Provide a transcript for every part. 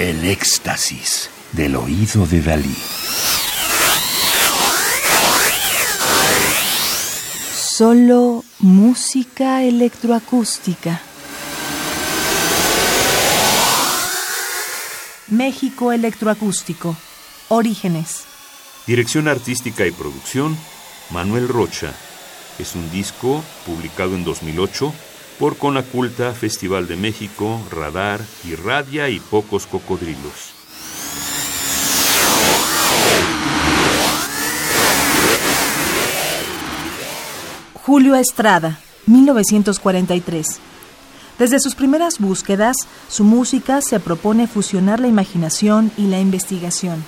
El éxtasis del oído de Dalí. Solo música electroacústica. México Electroacústico. Orígenes. Dirección artística y producción, Manuel Rocha. Es un disco publicado en 2008 por Conaculta, Festival de México, Radar, Irradia y Pocos Cocodrilos. Julio Estrada, 1943. Desde sus primeras búsquedas, su música se propone fusionar la imaginación y la investigación.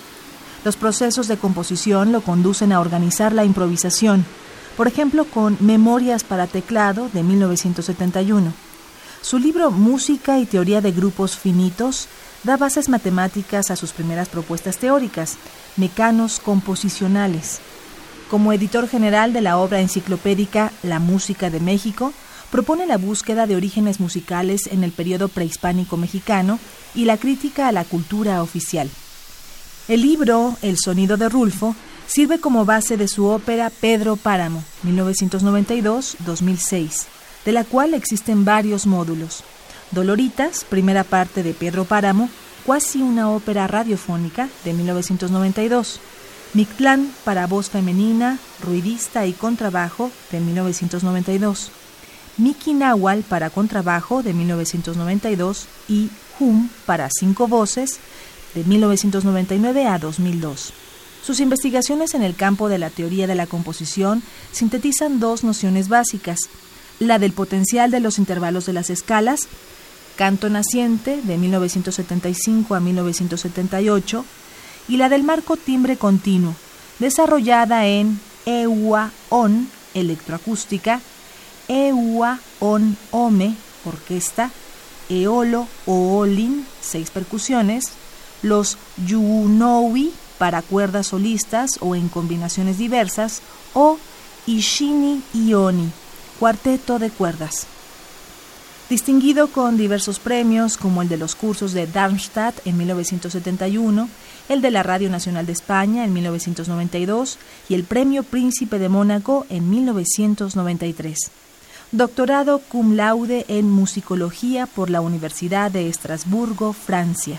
Los procesos de composición lo conducen a organizar la improvisación, por ejemplo con Memorias para teclado de 1971. Su libro Música y Teoría de Grupos Finitos da bases matemáticas a sus primeras propuestas teóricas, mecanos composicionales. Como editor general de la obra enciclopédica La Música de México, propone la búsqueda de orígenes musicales en el periodo prehispánico mexicano y la crítica a la cultura oficial. El libro El sonido de Rulfo sirve como base de su ópera Pedro Páramo, 1992-2006, de la cual existen varios módulos. Doloritas, primera parte de Pedro Páramo, cuasi una ópera radiofónica, de 1992. Mictlán para voz femenina, ruidista y contrabajo, de 1992. Miki Nahual para contrabajo de 1992 y Hum para cinco voces de 1999 a 2002. Sus investigaciones en el campo de la teoría de la composición sintetizan dos nociones básicas, la del potencial de los intervalos de las escalas, Canto Naciente de 1975 a 1978, y la del marco timbre continuo, desarrollada en EUA-ON, electroacústica, Eua On Ome, orquesta, Eolo Oolin, seis percusiones, los para cuerdas solistas o en combinaciones diversas, o Ishini Ioni, cuarteto de cuerdas. Distinguido con diversos premios como el de los cursos de Darmstadt en 1971, el de la Radio Nacional de España en 1992 y el Premio Príncipe de Mónaco en 1993 doctorado cum laude en musicología por la Universidad de Estrasburgo, Francia.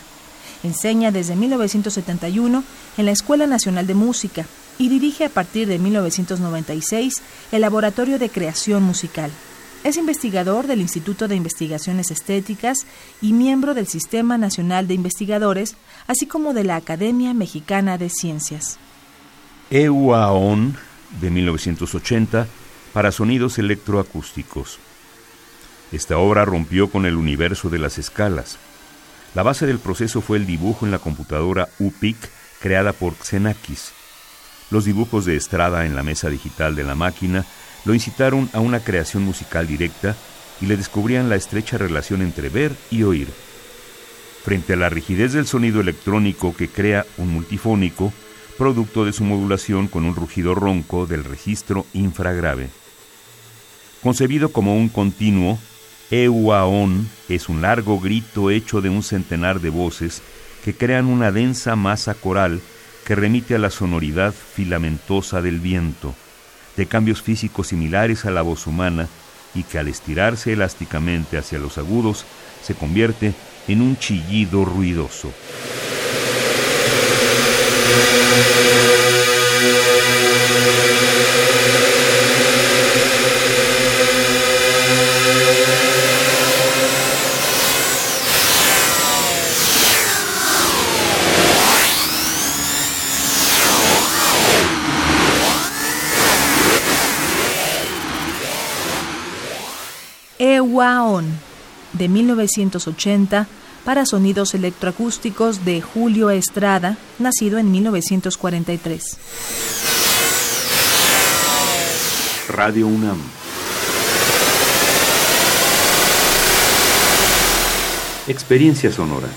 Enseña desde 1971 en la Escuela Nacional de Música y dirige a partir de 1996 el Laboratorio de Creación Musical. Es investigador del Instituto de Investigaciones Estéticas y miembro del Sistema Nacional de Investigadores, así como de la Academia Mexicana de Ciencias. EUAON de 1980 para sonidos electroacústicos. Esta obra rompió con el universo de las escalas. La base del proceso fue el dibujo en la computadora UPIC creada por Xenakis. Los dibujos de Estrada en la mesa digital de la máquina lo incitaron a una creación musical directa y le descubrían la estrecha relación entre ver y oír. Frente a la rigidez del sonido electrónico que crea un multifónico, producto de su modulación con un rugido ronco del registro infragrave. Concebido como un continuo, Euaon es un largo grito hecho de un centenar de voces que crean una densa masa coral que remite a la sonoridad filamentosa del viento, de cambios físicos similares a la voz humana y que al estirarse elásticamente hacia los agudos se convierte en un chillido ruidoso. Ewaon, de 1980, para sonidos electroacústicos de Julio Estrada, nacido en 1943. Radio UNAM. Experiencia sonora.